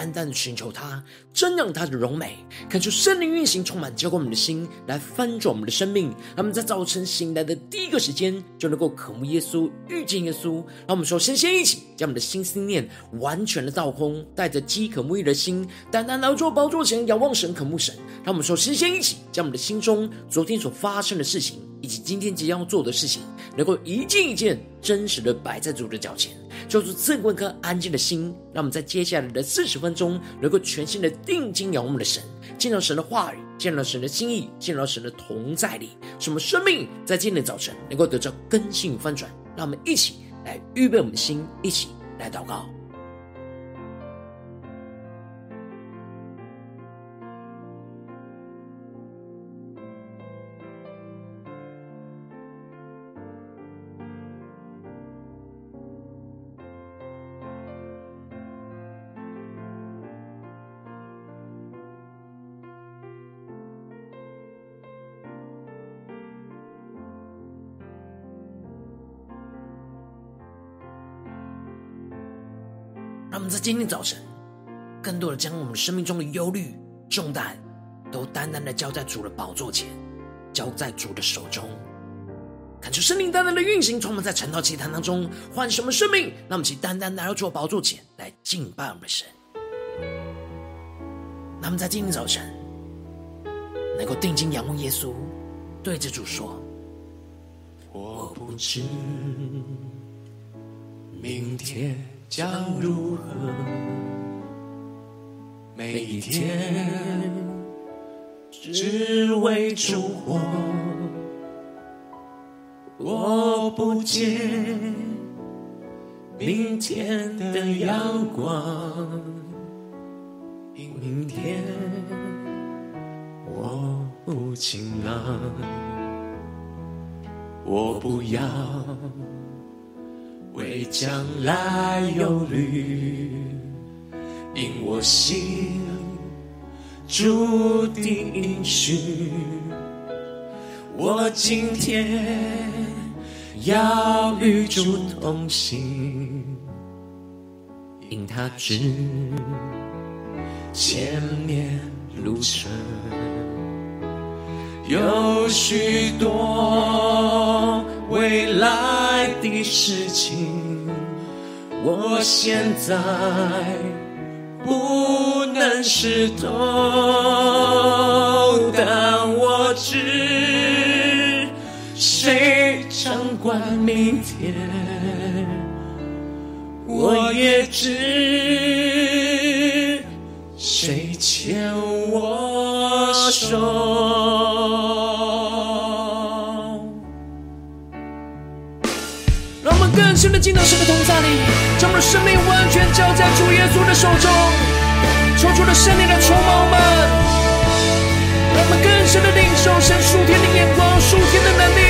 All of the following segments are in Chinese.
单单的寻求他，真让他的荣美，看出圣灵运行，充满浇灌我们的心，来翻转我们的生命。让我们在早晨醒来的第一个时间，就能够渴慕耶稣，遇见耶稣。让我们说，先先一起将我们的心思念完全的倒空，带着饥渴慕义的心，单单劳作宝座前，仰望神，渴慕神。让我们说，先先一起将我们的心中昨天所发生的事情，以及今天即将要做的事情，能够一件一件真实的摆在主。的脚前。就是赐我颗安静的心，让我们在接下来的四十分钟，能够全新的定睛仰望我们的神，见到神的话语，见到神的心意，见到神的同在里，使我们生命在今天的早晨能够得到更新与翻转。让我们一起来预备我们的心，一起来祷告。我们在今天早晨，更多的将我们生命中的忧虑重担，都单单的交在主的宝座前，交在主的手中，感受圣灵单单的运行，充满在晨祷祈坛当中，换什么生命？让我们去单单来到主的宝座前来敬拜我们的神。那么在今天早晨，能够定睛仰望耶稣，对着主说：“我不知明天。”将如何？每一天只为主活，我不见明天的阳光。明天我不晴朗，我不要。为将来忧虑，因我心注定应许。我今天要与主同行，因他知前面路程有许多。未来的事情，我现在不能识透，但我知谁掌管明天，我也知谁牵我手。真的进到神的同在里，将我们的生命完全交在主耶稣的手中，抽出了圣灵的筹码们，让我们更深的领受神属天的眼光、属天的能力，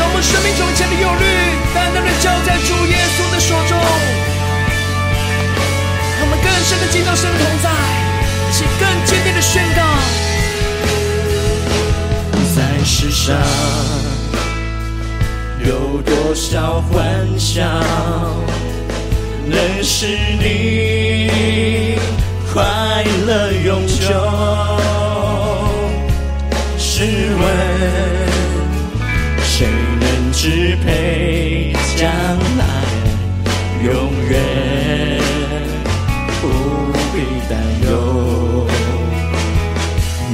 让我们生命中一切的忧虑，单单的交在主耶稣的手中，让我们更深的进到神的同在，且更坚定的宣告，在世上。有多少幻想能使你快乐永久？试问谁能支配将来永远不必担忧？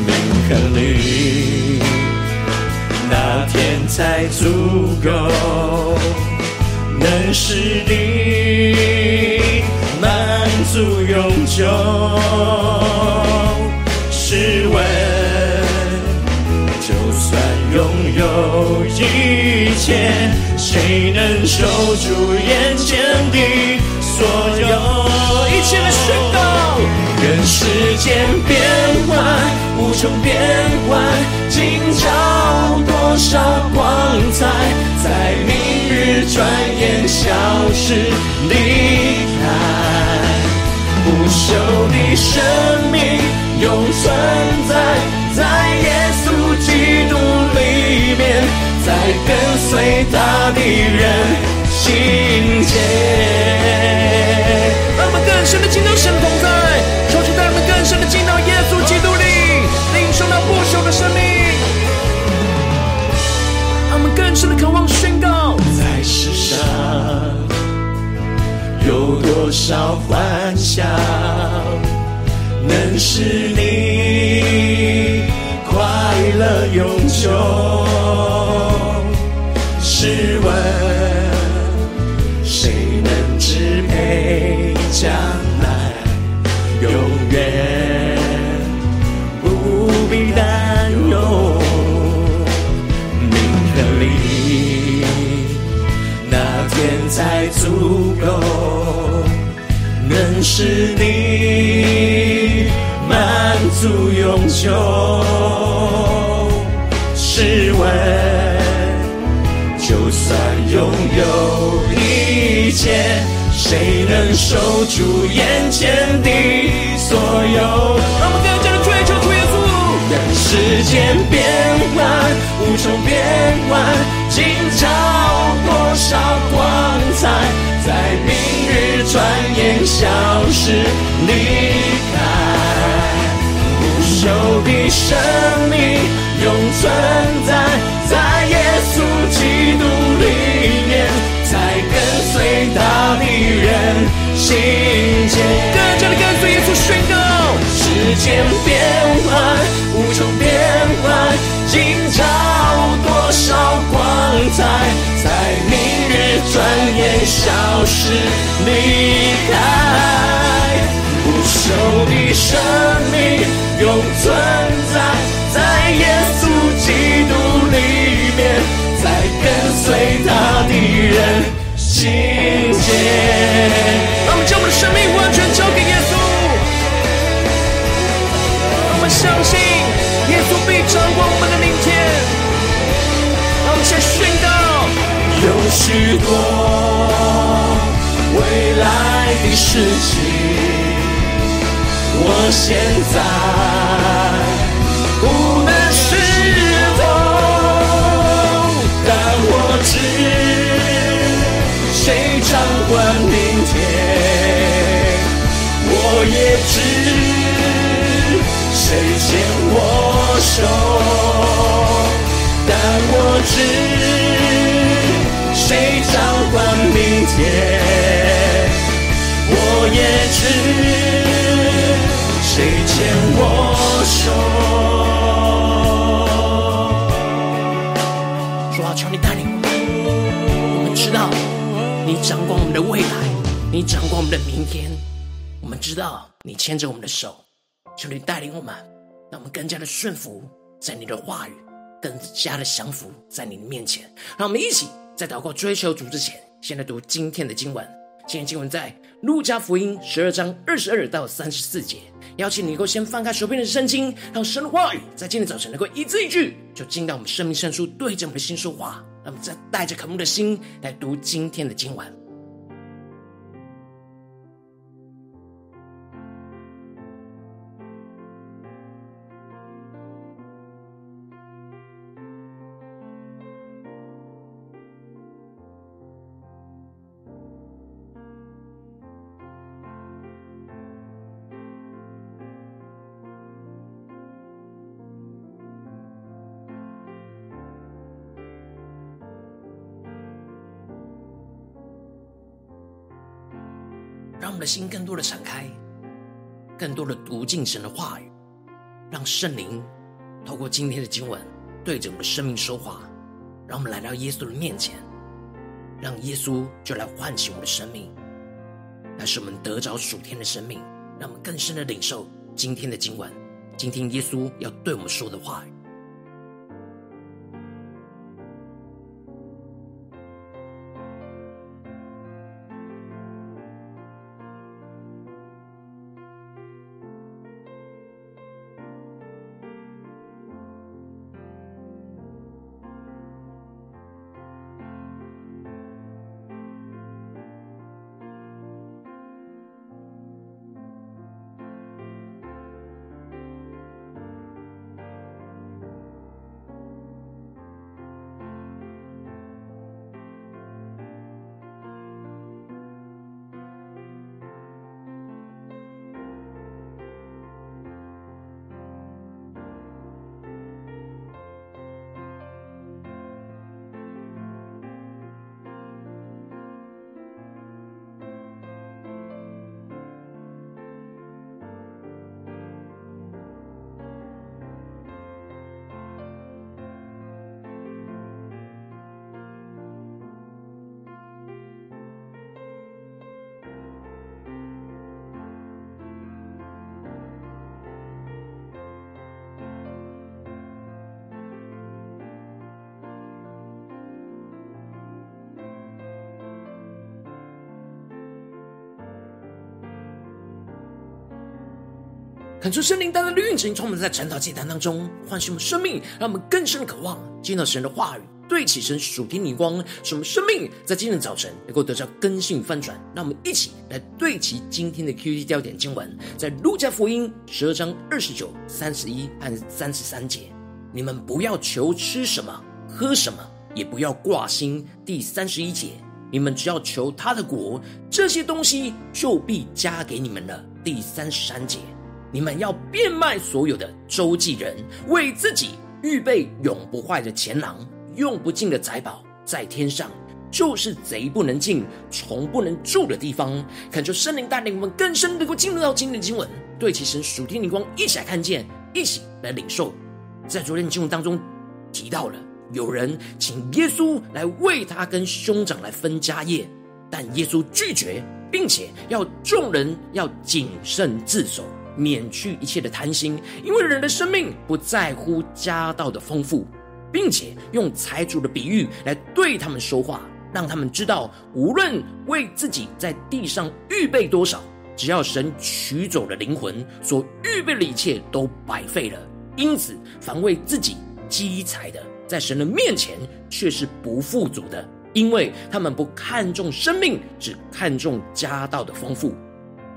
铭刻里。才足够，能使你满足永久。试问，就算拥有一切，谁能守住眼前的所有？一切的宣告，任世间变幻，无。穷变幻，今朝多少光彩，在明日转眼消失离开。不朽的生命永存在，在耶稣基督里面，在跟随他的人心间。神的进到神同在，渴望宣告，在世上有多少幻想，能使你快乐永久？是你满足永久。试问，就算拥有一切。谁能守住眼前的所有？让我们更加的追求主耶稣。任世间变幻，无穷变幻，今朝多少光彩，在消失离开。不朽的生命永存在，在耶稣基督里面。在跟随他的人心间，更加的跟随耶稣宣告。时间变幻，无穷变幻，今朝多少光彩，在明日转眼消失离生命永存在，在耶稣基督里面。在跟随他的人心间，让我们将我们的生命完全交给耶稣。让我们相信耶稣必掌管我们的明天。让我们先宣告：有许多未来的事情，我现在不能识透。我知谁掌管明天，我也知谁牵我手，但我知谁掌管明天，我也知谁牵我手。主啊，求你带领我们。我们。知道你掌管我们的未来，你掌管我们的明天。我们知道你牵着我们的手，求你带领我们，让我们更加的顺服在你的话语，更加的降服在你的面前。让我们一起在祷告追求主之前，先来读今天的经文。今天经文在路加福音十二章二十二到三十四节。邀请你能够先翻开手边的圣经，让神的话语在今天早晨能够一字一句，就进到我们生命深处，对着我们的心说话。那么再带着渴慕的心来读今天的经文。心更多的敞开，更多的读进神的话语，让圣灵透过今天的经文对着我们的生命说话。让我们来到耶稣的面前，让耶稣就来唤起我们的生命，来使我们得着属天的生命。让我们更深的领受今天的经文，今天耶稣要对我们说的话语。恳求圣灵单单的运行，充满在晨祷祭坛当中，唤醒我们生命，让我们更深的渴望见到神的话语。对齐神属天灵光，使我们生命在今天早晨能够得到更新翻转。让我们一起来对齐今天的 QT 焦点经文，在路加福音十二章二十九、三十一和三十三节。你们不要求吃什么、喝什么，也不要挂心。第三十一节，你们只要求他的国，这些东西就必加给你们了。第三十三节，你们要变卖所有的，周济人，为自己预备永不坏的钱囊。用不尽的财宝在天上，就是贼不能进、虫不能住的地方。恳求圣灵带领我们更深能够进入到今天的经文，对其神属天灵光，一起来看见，一起来领受。在昨天的经文当中提到了，有人请耶稣来为他跟兄长来分家业，但耶稣拒绝，并且要众人要谨慎自守，免去一切的贪心，因为人的生命不在乎家道的丰富。并且用财主的比喻来对他们说话，让他们知道，无论为自己在地上预备多少，只要神取走了灵魂，所预备的一切都白费了。因此，凡为自己积财的，在神的面前却是不富足的，因为他们不看重生命，只看重家道的丰富。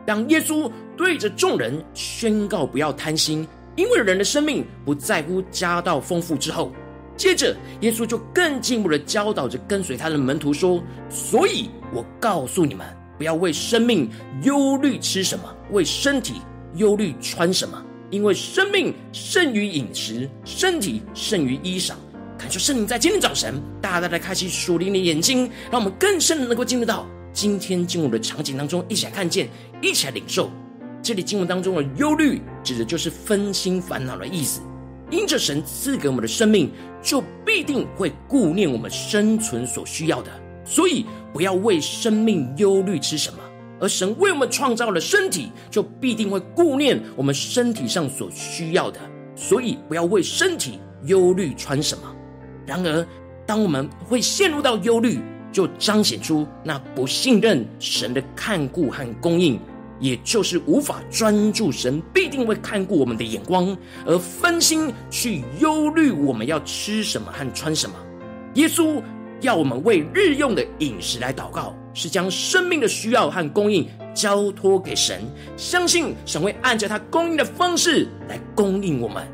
当耶稣对着众人宣告不要贪心，因为人的生命不在乎家道丰富之后。接着，耶稣就更进一步的教导着跟随他的门徒说：“所以我告诉你们，不要为生命忧虑吃什么，为身体忧虑穿什么。因为生命胜于饮食，身体胜于衣裳。”恳求圣灵在今天早晨大大的开启属灵的眼睛，让我们更深的能够进入到今天进入的场景当中，一起来看见，一起来领受。这里经文当中的忧虑，指的就是分心烦恼的意思。因着神赐给我们的生命，就必定会顾念我们生存所需要的，所以不要为生命忧虑吃什么。而神为我们创造了身体，就必定会顾念我们身体上所需要的，所以不要为身体忧虑穿什么。然而，当我们会陷入到忧虑，就彰显出那不信任神的看顾和供应。也就是无法专注神必定会看顾我们的眼光，而分心去忧虑我们要吃什么和穿什么。耶稣要我们为日用的饮食来祷告，是将生命的需要和供应交托给神，相信神会按照他供应的方式来供应我们，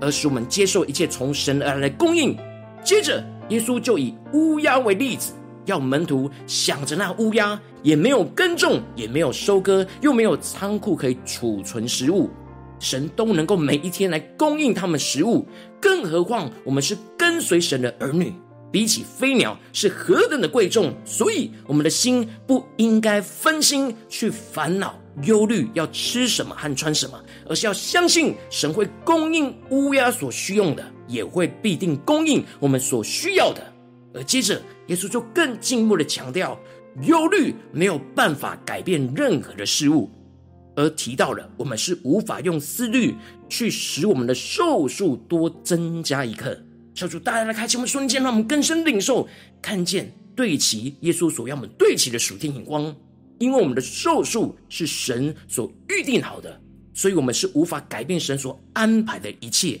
而使我们接受一切从神而来的供应。接着，耶稣就以乌鸦为例子。要门徒想着那乌鸦也没有耕种，也没有收割，又没有仓库可以储存食物，神都能够每一天来供应他们食物，更何况我们是跟随神的儿女，比起飞鸟是何等的贵重。所以我们的心不应该分心去烦恼、忧虑要吃什么和穿什么，而是要相信神会供应乌鸦所需用的，也会必定供应我们所需要的。而接着，耶稣就更进一步的强调，忧虑没有办法改变任何的事物，而提到了我们是无法用思虑去使我们的寿数多增加一刻。求主大家来开启我们瞬间，让我们更深领受，看见对齐耶稣所要我们对齐的属天眼光，因为我们的寿数是神所预定好的，所以我们是无法改变神所安排的一切。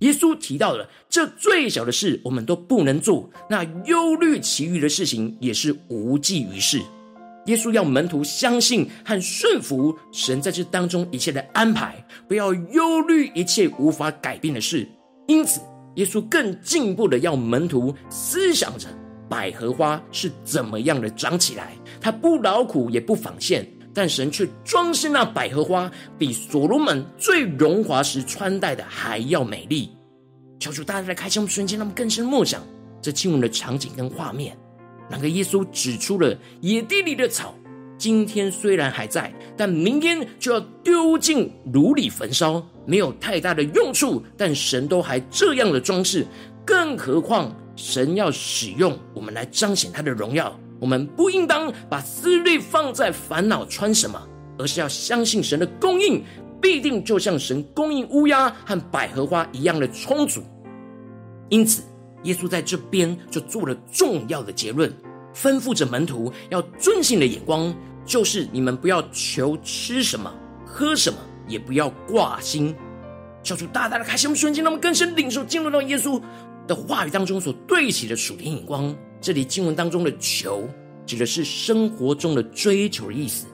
耶稣提到了这最小的事，我们都不能做；那忧虑其余的事情，也是无济于事。耶稣要门徒相信和顺服神在这当中一切的安排，不要忧虑一切无法改变的事。因此，耶稣更进一步的要门徒思想着百合花是怎么样的长起来，它不劳苦也不纺线。但神却装饰那百合花，比所罗门最荣华时穿戴的还要美丽。求主大家来开箱瞬间，让我们更深默想这经文的场景跟画面。那个耶稣指出了野地里的草，今天虽然还在，但明天就要丢进炉里焚烧，没有太大的用处。但神都还这样的装饰，更何况神要使用我们来彰显他的荣耀。我们不应当把思虑放在烦恼穿什么，而是要相信神的供应必定就像神供应乌鸦和百合花一样的充足。因此，耶稣在这边就做了重要的结论，吩咐着门徒要遵行的眼光，就是你们不要求吃什么、喝什么，也不要挂心。小主大大的开心我们瞬间，让我们更深领受进入到耶稣的话语当中所对齐的属天眼光。这里经文当中的“求”指的是生活中的追求的意思。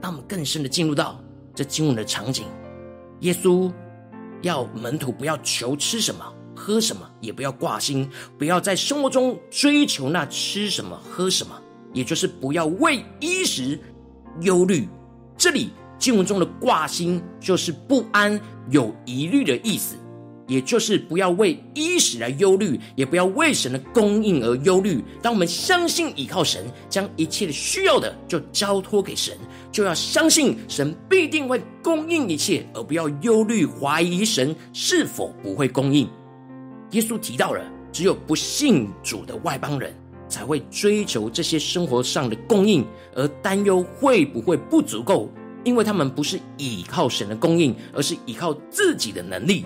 让我们更深的进入到这经文的场景。耶稣要门徒不要求吃什么、喝什么，也不要挂心，不要在生活中追求那吃什么、喝什么，也就是不要为衣食忧虑。这里。经文中的挂心就是不安、有疑虑的意思，也就是不要为衣食来忧虑，也不要为神的供应而忧虑。当我们相信依靠神，将一切的需要的就交托给神，就要相信神必定会供应一切，而不要忧虑、怀疑神是否不会供应。耶稣提到了，只有不信主的外邦人才会追求这些生活上的供应，而担忧会不会不足够。因为他们不是依靠神的供应，而是依靠自己的能力。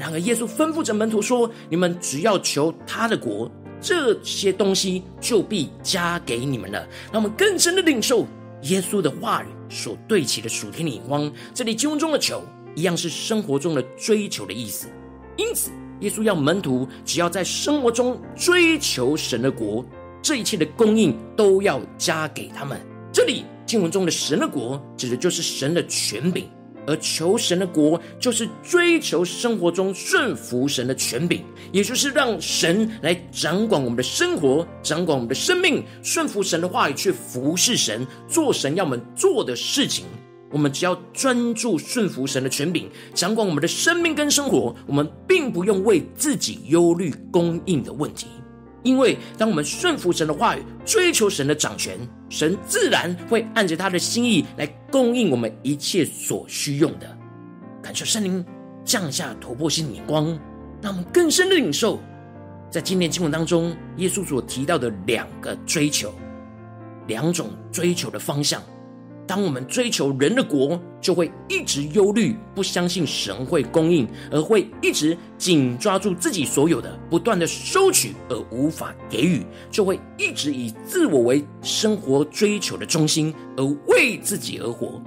然而，耶稣吩咐着门徒说：“你们只要求他的国，这些东西就必加给你们了。”让我们更深的领受耶稣的话语所对齐的属天的眼光。这里经文中的“求”一样是生活中的追求的意思。因此，耶稣要门徒只要在生活中追求神的国，这一切的供应都要加给他们。这里。经文中的神的国，指的就是神的权柄；而求神的国，就是追求生活中顺服神的权柄，也就是让神来掌管我们的生活，掌管我们的生命，顺服神的话语，去服侍神，做神要我们做的事情。我们只要专注顺服神的权柄，掌管我们的生命跟生活，我们并不用为自己忧虑供应的问题。因为当我们顺服神的话语，追求神的掌权，神自然会按着他的心意来供应我们一切所需用的。感谢圣灵降下突破性眼光，让我们更深的领受，在今天经文当中，耶稣所提到的两个追求，两种追求的方向。当我们追求人的国，就会一直忧虑，不相信神会供应，而会一直紧抓住自己所有的，不断的收取而无法给予，就会一直以自我为生活追求的中心，而为自己而活。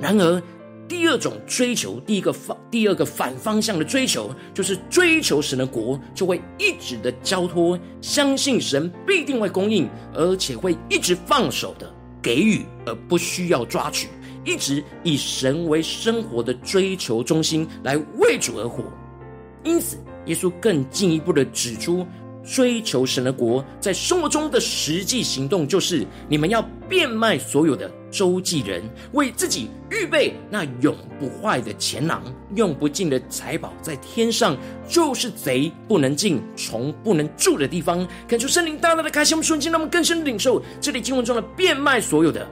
然而，第二种追求，第一个方，第二个反方向的追求，就是追求神的国，就会一直的交托，相信神必定会供应，而且会一直放手的。给予而不需要抓取，一直以神为生活的追求中心来为主而活。因此，耶稣更进一步的指出，追求神的国在生活中的实际行动，就是你们要变卖所有的，周济人，为自己预备那永不坏的钱囊，用不尽的财宝在天上，就是贼不能进，虫不能住的地方。恳求圣灵大大的开启我们瞬间，让我们更深的领受这里经文中的变卖所有的，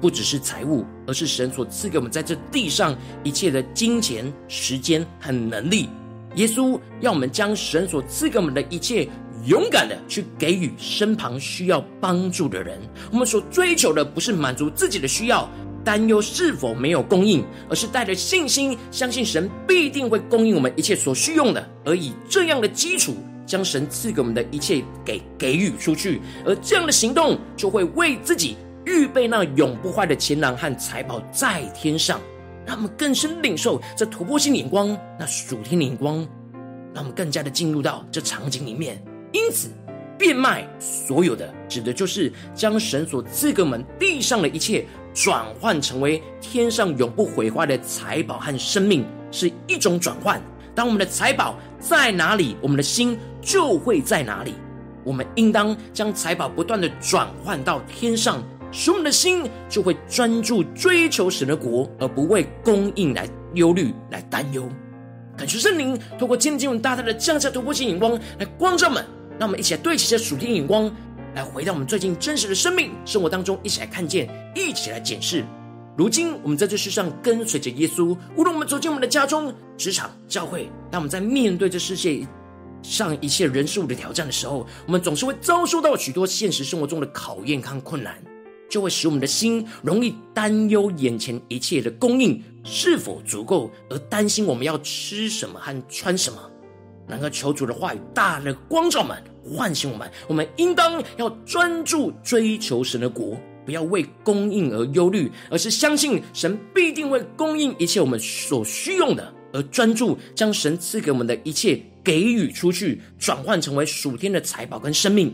不只是财物，而是神所赐给我们在这地上一切的金钱、时间和能力。耶稣要我们将神所赐给我们的一切。勇敢的去给予身旁需要帮助的人。我们所追求的不是满足自己的需要，担忧是否没有供应，而是带着信心，相信神必定会供应我们一切所需用的，而以这样的基础，将神赐给我们的一切给给予出去。而这样的行动，就会为自己预备那永不坏的钱囊和财宝在天上。让我们更深领受这突破性眼光，那属天的眼光，让我们更加的进入到这场景里面。因此，变卖所有的，指的就是将神所赐给我们地上的一切，转换成为天上永不毁坏的财宝和生命，是一种转换。当我们的财宝在哪里，我们的心就会在哪里。我们应当将财宝不断的转换到天上，使我们的心就会专注追求神的国，而不为供应来忧虑、来担忧。感谢圣灵透过今天经文大大的降下突破性眼光，来光照们。让我们一起来对齐这属天眼光，来回到我们最近真实的生命生活当中，一起来看见，一起来检视。如今我们在这世上跟随着耶稣，无论我们走进我们的家中、职场、教会，当我们在面对这世界上一切人事物的挑战的时候，我们总是会遭受到许多现实生活中的考验和困难，就会使我们的心容易担忧眼前一切的供应是否足够，而担心我们要吃什么和穿什么。然而，求主的话语大的光照们，唤醒我们。我们应当要专注追求神的国，不要为供应而忧虑，而是相信神必定会供应一切我们所需用的，而专注将神赐给我们的一切给予出去，转换成为属天的财宝跟生命。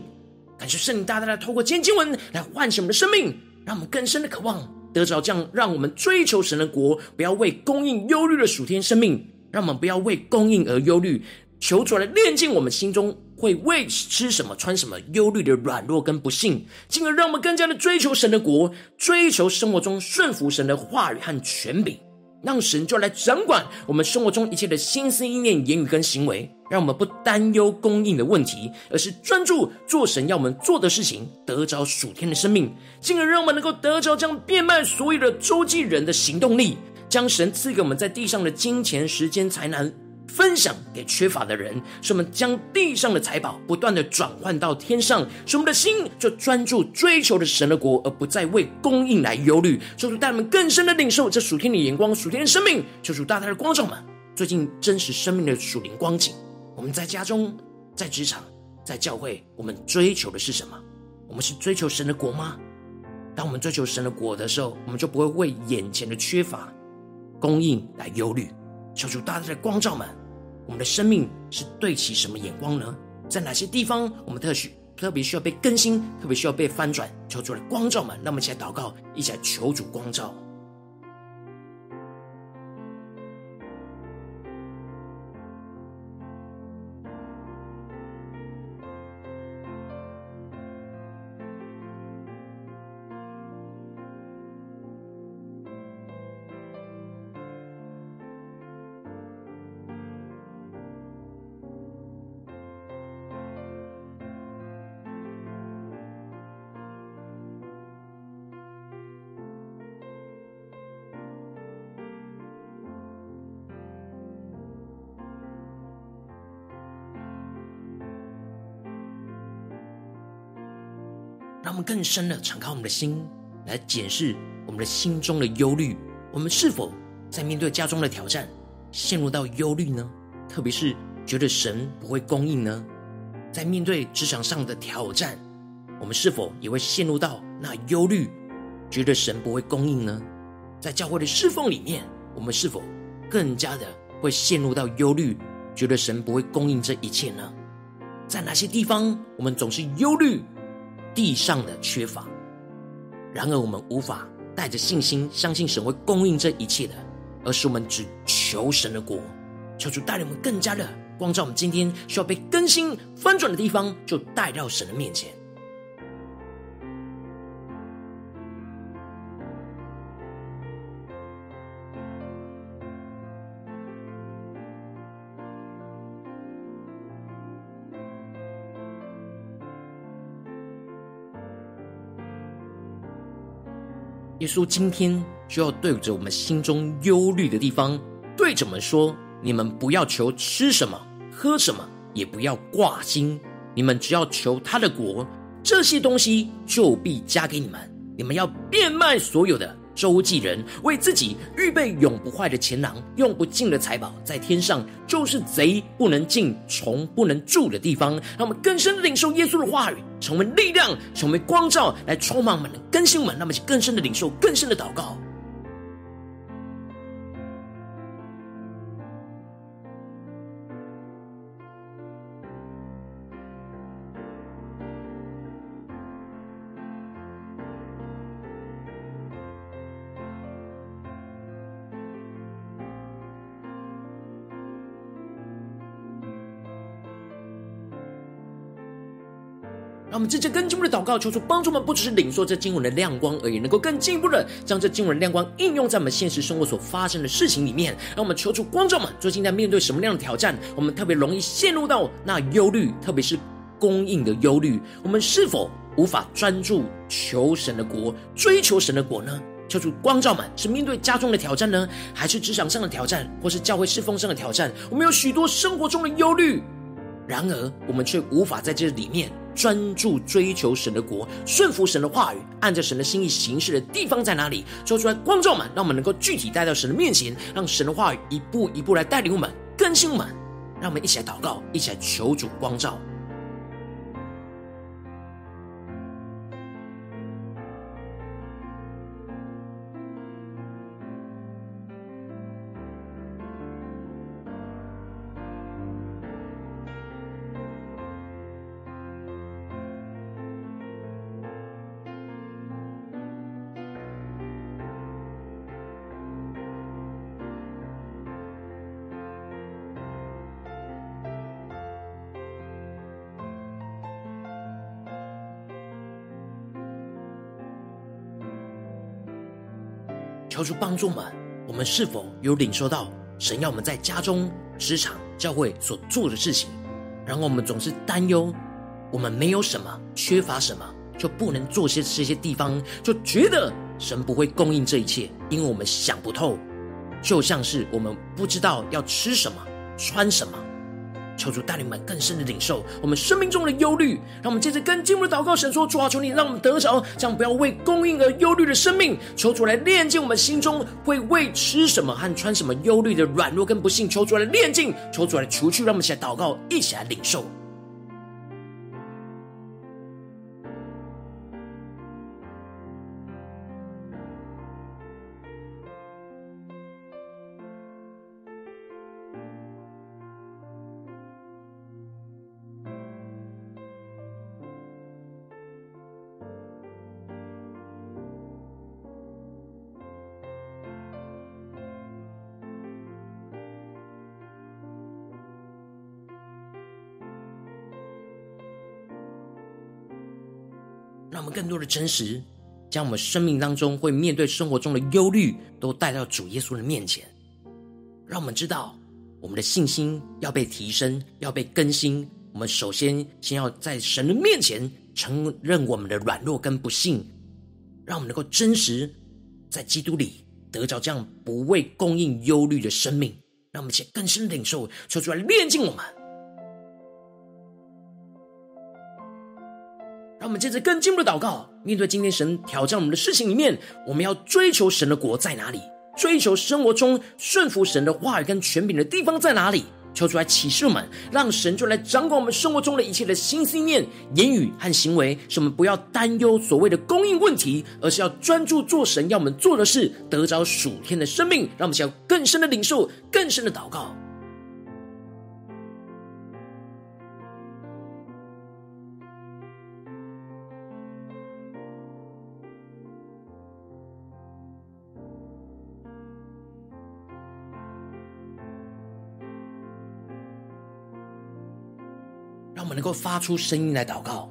感谢圣灵大大的透过今天经文来唤醒我们的生命，让我们更深的渴望得着这样，让我们追求神的国，不要为供应忧虑的属天生命，让我们不要为供应而忧虑。求主来炼净我们心中会为吃什么穿什么忧虑的软弱跟不信，进而让我们更加的追求神的国，追求生活中顺服神的话语和权柄，让神就来掌管我们生活中一切的心思意念、言语跟行为，让我们不担忧供应的问题，而是专注做神要我们做的事情，得着属天的生命，进而让我们能够得着将变卖所有的周济人的行动力，将神赐给我们在地上的金钱、时间、才能。分享给缺乏的人，使我们将地上的财宝不断的转换到天上，使我们的心就专注追求着神的国，而不再为供应来忧虑。求主带我们更深的领受这属天的眼光、属天的生命。求主大大的光照们，最近真实生命的属灵光景。我们在家中、在职场、在教会，我们追求的是什么？我们是追求神的国吗？当我们追求神的国的时候，我们就不会为眼前的缺乏供应来忧虑。求主大大的光照们。我们的生命是对齐什么眼光呢？在哪些地方我们特许特别需要被更新，特别需要被翻转？求主来光照们，让我们一起来祷告，一起来求主光照。更深的敞开我们的心，来检视我们的心中的忧虑。我们是否在面对家中的挑战，陷入到忧虑呢？特别是觉得神不会供应呢？在面对职场上的挑战，我们是否也会陷入到那忧虑，觉得神不会供应呢？在教会的侍奉里面，我们是否更加的会陷入到忧虑，觉得神不会供应这一切呢？在哪些地方，我们总是忧虑？地上的缺乏，然而我们无法带着信心相信神会供应这一切的，而是我们只求神的国，求主带领我们更加的光照我们今天需要被更新翻转的地方，就带到神的面前。耶稣今天就要对着我们心中忧虑的地方，对着我们说：你们不要求吃什么、喝什么，也不要挂心。你们只要求他的国，这些东西就必加给你们。你们要变卖所有的。周济人为自己预备永不坏的钱囊，用不尽的财宝在天上，就是贼不能进、虫不能住的地方。让我们更深领受耶稣的话语，成为力量，成为光照，来充满我们、更新我们。那么，更深的领受，更深的祷告。们直接跟经文的祷告，求主帮助我们，不只是领受这经文的亮光而已，能够更进一步的将这经文的亮光应用在我们现实生活所发生的事情里面。让我们求主光照们，最近在面对什么样的挑战，我们特别容易陷入到那忧虑，特别是供应的忧虑。我们是否无法专注求神的国，追求神的国呢？求主光照们，是面对家中的挑战呢，还是职场上的挑战，或是教会侍奉上的挑战？我们有许多生活中的忧虑，然而我们却无法在这里面。专注追求神的国，顺服神的话语，按着神的心意行事的地方在哪里？说出来光照们，让我们能够具体带到神的面前，让神的话语一步一步来带领我们，更新我们。让我们一起来祷告，一起来求主光照。求主帮助我们，我们是否有领受到神要我们在家中、职场、教会所做的事情？然后我们总是担忧，我们没有什么，缺乏什么，就不能做些这些地方，就觉得神不会供应这一切，因为我们想不透，就像是我们不知道要吃什么、穿什么。求主带领我们更深的领受我们生命中的忧虑，让我们接着更进一步的祷告，神说：主啊，求你让我们得着这样不要为供应而忧虑的生命。求主来炼净我们心中会为吃什么和穿什么忧虑的软弱跟不幸。求主来炼净，求主来除去。让我们一起来祷告，一起来领受。更多的真实，将我们生命当中会面对生活中的忧虑，都带到主耶稣的面前。让我们知道，我们的信心要被提升，要被更新。我们首先先要在神的面前承认我们的软弱跟不幸，让我们能够真实在基督里得着这样不为供应忧虑的生命。让我们且更深领受，求主来炼净我们。我们接着更进一步的祷告，面对今天神挑战我们的事情里面，我们要追求神的国在哪里？追求生活中顺服神的话语跟权柄的地方在哪里？求主来启示我们，让神就来掌管我们生活中的一切的心思念、言语和行为，使我们不要担忧所谓的供应问题，而是要专注做神要我们做的事，得着属天的生命。让我们想要更深的领受，更深的祷告。能够发出声音来祷告，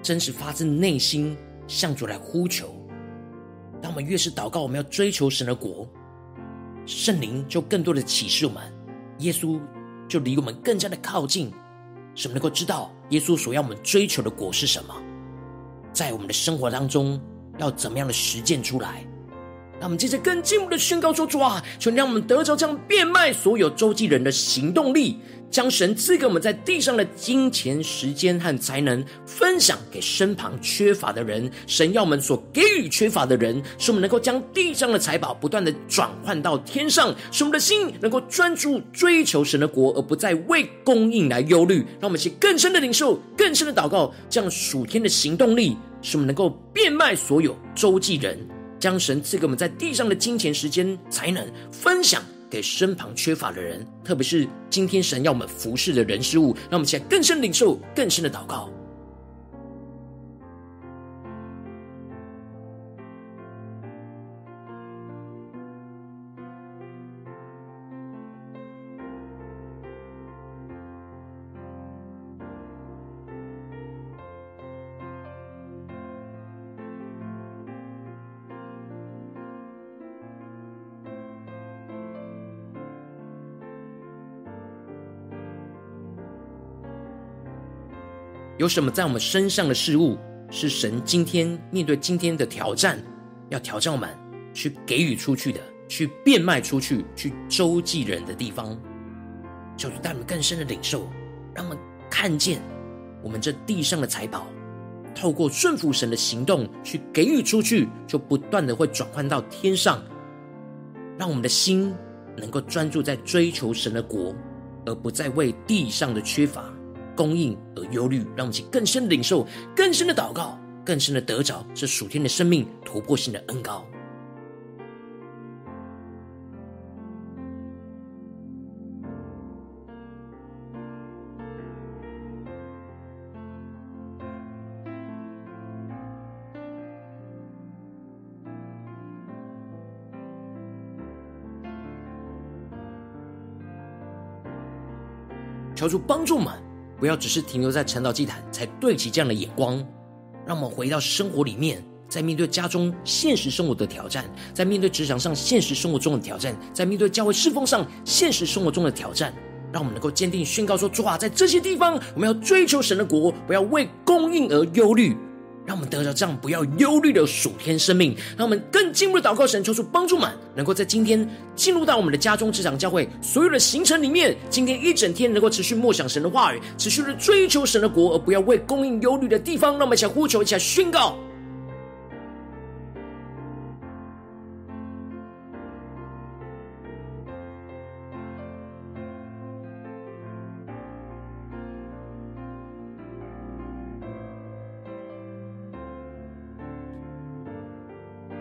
真实发自内心向主来呼求。当我们越是祷告，我们要追求神的国，圣灵就更多的启示我们，耶稣就离我们更加的靠近，使我们能够知道耶稣所要我们追求的果是什么，在我们的生活当中要怎么样的实践出来。让我们接着更进一步的宣告说：主啊，求让我们得着这样变卖所有周济人的行动力，将神赐给我们在地上的金钱、时间和才能分享给身旁缺乏的人。神要我们所给予缺乏的人，使我们能够将地上的财宝不断的转换到天上，使我们的心能够专注追求神的国，而不再为供应来忧虑。让我们去更深的领受、更深的祷告，这样属天的行动力，使我们能够变卖所有周济人。将神赐给我们在地上的金钱、时间、才能分享给身旁缺乏的人，特别是今天神要我们服侍的人事物，让我们现在更深领受、更深的祷告。有什么在我们身上的事物，是神今天面对今天的挑战，要挑战我们去给予出去的，去变卖出去，去周济人的地方？求主带我们更深的领受，让我们看见我们这地上的财宝，透过顺服神的行动去给予出去，就不断的会转换到天上，让我们的心能够专注在追求神的国，而不再为地上的缺乏。供应而忧虑，让我们去更深的领受、更深的祷告、更深的得着这属天的生命突破性的恩膏。求主帮助我们。不要只是停留在晨祷祭坛，才对齐这样的眼光。让我们回到生活里面，在面对家中现实生活的挑战，在面对职场上现实生活中的挑战，在面对教会侍奉上现实生活中的挑战，让我们能够坚定宣告说：主啊，在这些地方，我们要追求神的国，不要为供应而忧虑。让我们得着这样不要忧虑的属天生命，让我们更进一步祷告神，求主帮助们，能够在今天进入到我们的家中、职场、教会所有的行程里面，今天一整天能够持续默想神的话语，持续的追求神的国，而不要为供应忧虑的地方，让我们一起来呼求，一起来宣告。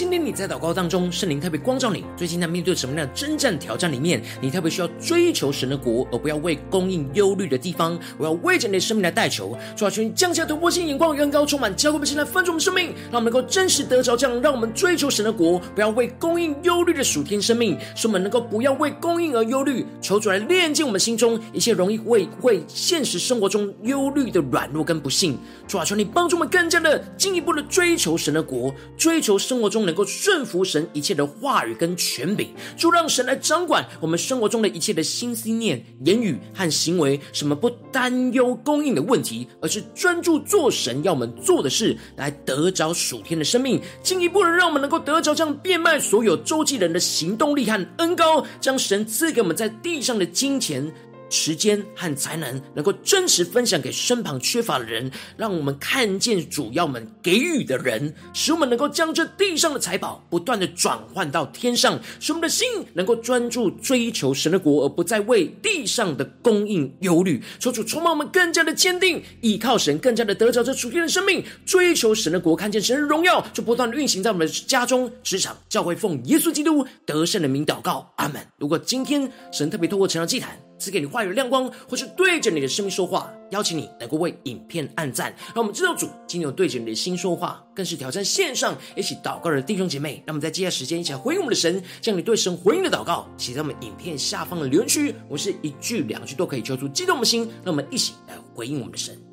今天你在祷告当中，圣灵特别光照你，最近在面对什么样的征战挑战里面，你特别需要追求神的国，而不要为供应忧虑的地方，我要为着你的生命来代求，主啊，求你降下突破性眼光，远高充满，教会我们现在翻转我们生命，让我们能够真实得着这样，让我们追求神的国，不要为供应忧虑的属天生命，使我们能够不要为供应而忧虑，求主来炼净我们心中一切容易为为现实生活中忧虑的软弱跟不幸，主啊，求你帮助我们更加的进一步的追求神的国，追求生活中的能够顺服神一切的话语跟权柄，就让神来掌管我们生活中的一切的心思念、言语和行为。什么不担忧供应的问题，而是专注做神要我们做的事，来得着属天的生命。进一步的让我们能够得着这样变卖所有周济人的行动力和恩膏，将神赐给我们在地上的金钱。时间和才能能够真实分享给身旁缺乏的人，让我们看见主要们给予的人，使我们能够将这地上的财宝不断的转换到天上，使我们的心能够专注追求神的国，而不再为地上的供应忧虑。求主充满我们更加的坚定，依靠神，更加的得着这属天的生命，追求神的国，看见神的荣耀，就不断的运行在我们的家中、职场、教会，奉耶稣基督得胜的名祷告，阿门。如果今天神特别透过成长祭坛。赐给你话语的亮光，或是对着你的生命说话，邀请你能够为影片按赞，让我们知道主今天有对着你的心说话，更是挑战线上一起祷告的弟兄姐妹。让我们在接下来时间一起来回应我们的神，将你对神回应的祷告写在我们影片下方的留言区，我是一句两句都可以求出激动的心，让我们一起来回应我们的神。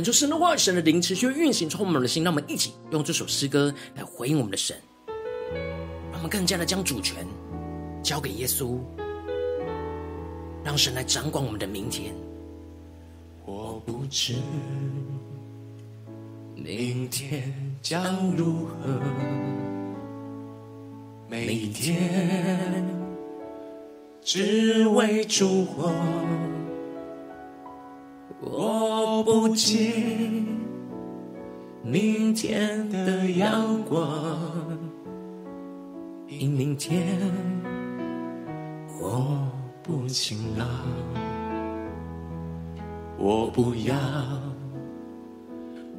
恳求神的话，神的灵持续运行充满我们的心，让我们一起用这首诗歌来回应我们的神，让我们更加的将主权交给耶稣，让神来掌管我们的明天。我不知明天将如何，每一天只为烛火。不记明天的阳光，因明天我不晴朗。我不要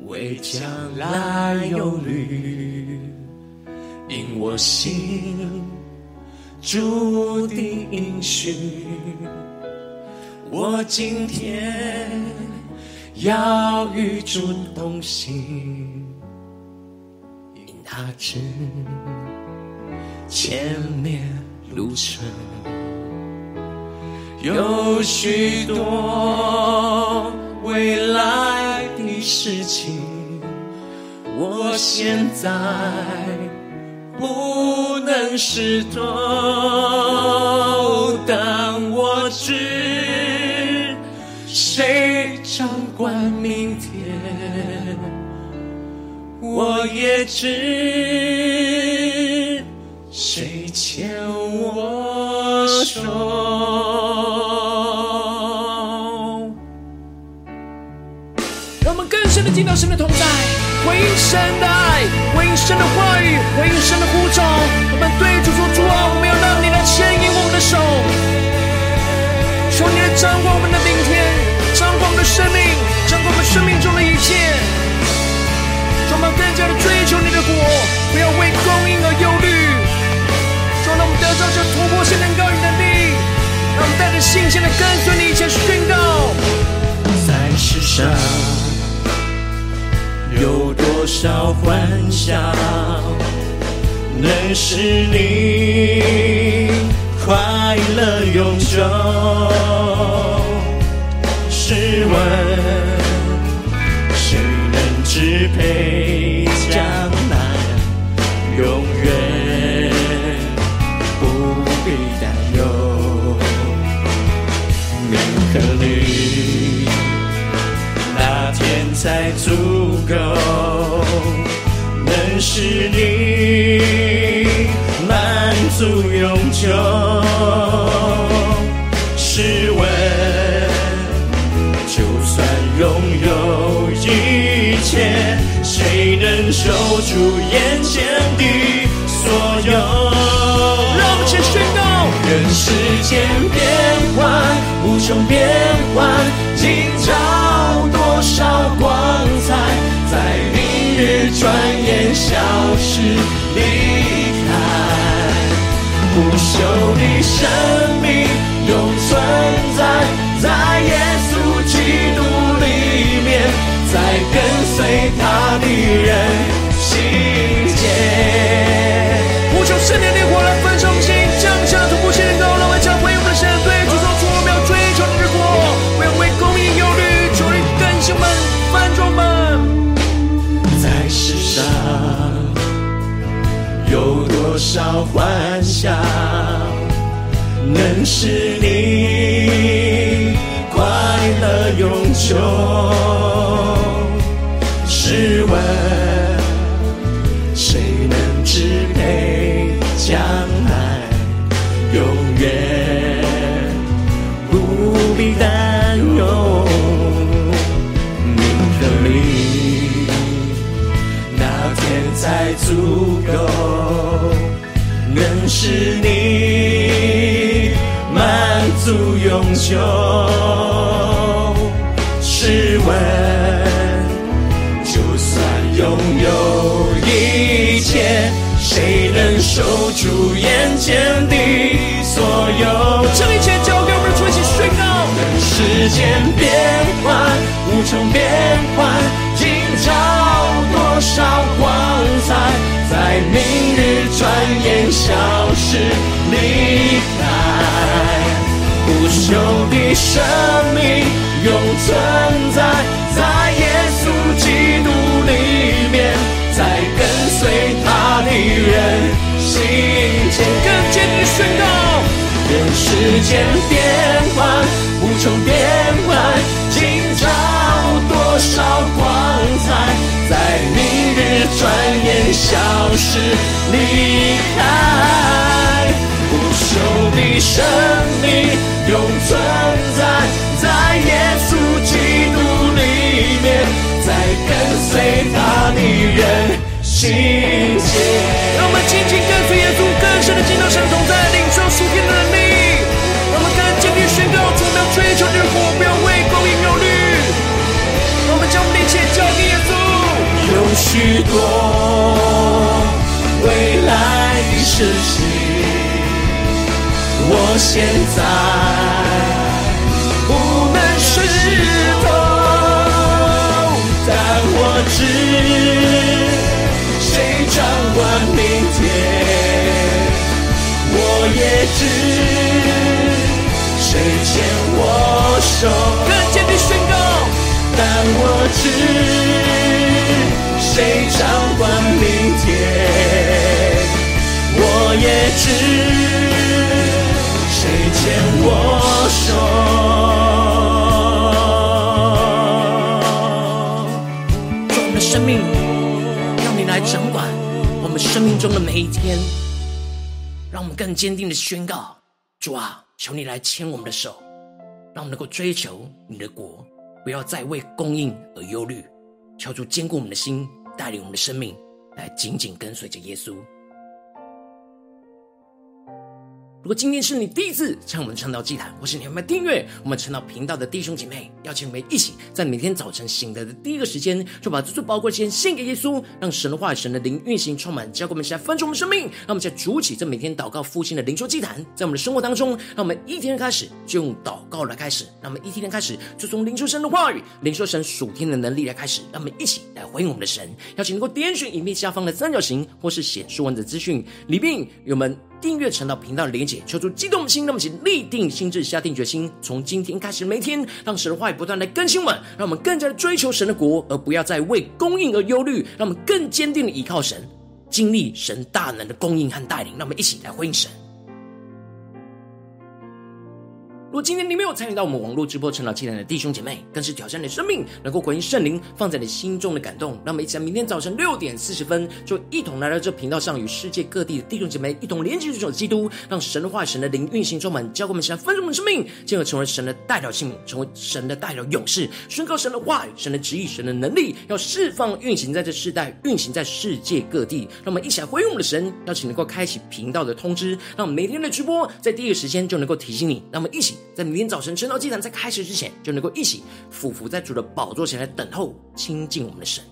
为将来忧虑，因我心注定应许。我今天要与主同行，知前面路程有许多未来的事情，我现在不能识透，管明天，我也知谁牵我手。让我们更深的听到神的同在，回应神的爱，回应神的话语，回应神的呼召。我们对主说：主啊，我们要让你来牵引我们的手，求你来掌管我们的明天，掌管我们的生命，掌管我们生命中的一切。让我们更加的追求你的国，不要为供应而忧虑。让我们得着这突破性能高与能力，让我们带着信心的跟随你，一起宣告，在世上。有多少欢笑，能使你快乐永久？试问，能无穷，变幻今朝多少光彩。在明日转眼消失离开，不朽的生是你快乐永久？就是。问，就算拥有一切，谁能守住眼前的所有？这一切交给我们的主一起宣告。人世间变幻无穷，变幻今朝多少光彩，在明日转眼。消失你，朽的生命永存在，在耶稣基督里面，在跟随他的人心间。更坚定宣告，人世间变幻无穷，变幻今朝多少光彩，在明日转眼消失离开。生命永存在，在耶稣基督里面，在跟随他的人心间。让我们紧紧跟随耶稣，更深的进入神同在，领受属天的能力。让我们更坚定宣告：主，不要追求日光，不要为供应忧虑。我们将一切交给耶稣。有许多未来的事情。我现在不能说头，但我知谁掌管明天。我也知谁牵我手，更坚定宣告。但我知谁掌管明天，我也知。牵我手。做我们的生命，让你来掌管我们生命中的每一天。让我们更坚定的宣告：主啊，求你来牵我们的手，让我们能够追求你的国，不要再为供应而忧虑。求主坚固我们的心，带领我们的生命，来紧紧跟随着耶稣。如果今天是你第一次向我们传道祭坛，或是你还没订阅我们传道频道的弟兄姐妹，邀请我们一起在每天早晨醒来的第一个时间，就把这最宝贵的时间献给耶稣，让神的话语、神的灵运行充满，教给我们现在分盛我们生命。让我们在主起这每天祷告复兴的灵修祭坛，在我们的生活当中，让我们一天开始就用祷告来开始，让我们一天开始就从灵修神的话语、灵修神属天的能力来开始，让我们一起来回应我们的神。邀请能够点选影片下方的三角形，或是显示文字资讯里面有我们。订阅陈道频道的连结，求出激动的心，那么请立定心智，下定决心，从今天开始，每天让神的话语不断的更新我们，让我们更加的追求神的国，而不要再为供应而忧虑，让我们更坚定的依靠神，经历神大能的供应和带领，让我们一起来回应神。如果今天你没有参与到我们网络直播成长祭坛的弟兄姐妹，更是挑战你的生命，能够回应圣灵放在你心中的感动。让我们一起在明天早晨六点四十分，就一同来到这频道上，与世界各地的弟兄姐妹一同连接主的基督，让神的话、神的灵运行充满，教给我们现在丰盛的生命，进而成为神的代表性，成为神的代表勇士，宣告神的话语、神的旨意、神的能力，要释放运行在这世代，运行在世界各地。让我们一起来回应我们的神，邀请能够开启频道的通知，让我们每天的直播在第一时间就能够提醒你。让我们一起。在明天早晨晨祷祭坛在开始之前，就能够一起俯伏在主的宝座前来等候亲近我们的神。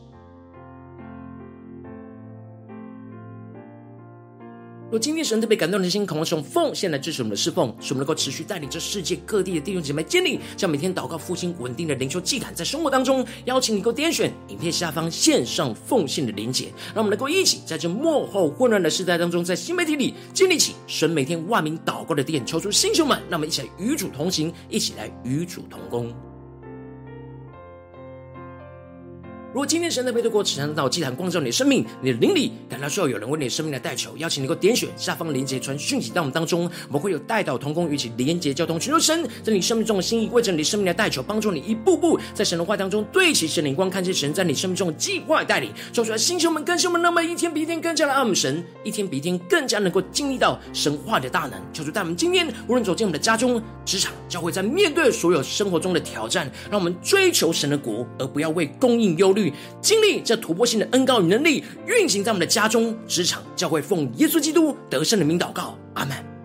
若今天神特别感动的心，渴望用奉献来支持我们的侍奉，使我们能够持续带领这世界各地的弟兄姐妹建立，将每天祷告复兴稳定的灵修祭坛，在生活当中邀请你够点选影片下方线上奉献的连结，让我们能够一起在这幕后混乱的时代当中，在新媒体里建立起神每天万名祷告的殿，求出星球们，让我们一起来与主同行，一起来与主同工。如果今天神的配对过此场祷祭坛光照你的生命，你的灵里感到需要有人为你的生命来代求，邀请你能够点选下方连结传讯息到我们当中，我们会有代祷同工与其连结交通，寻求神在你生命中的心意，为着你生命来代求，帮助你一步步在神的话当中对齐神灵光，看见神在你生命中的计划带领，说出来星球们更新们，那么一天比一天更加的爱我们神，一天比一天更加能够经历到神话的大能。求主带我们今天无论走进我们的家中、职场、教会，在面对所有生活中的挑战，让我们追求神的国，而不要为供应忧虑。经历这突破性的恩高与能力运行在我们的家中、职场、教会，奉耶稣基督得胜的名祷告，阿门。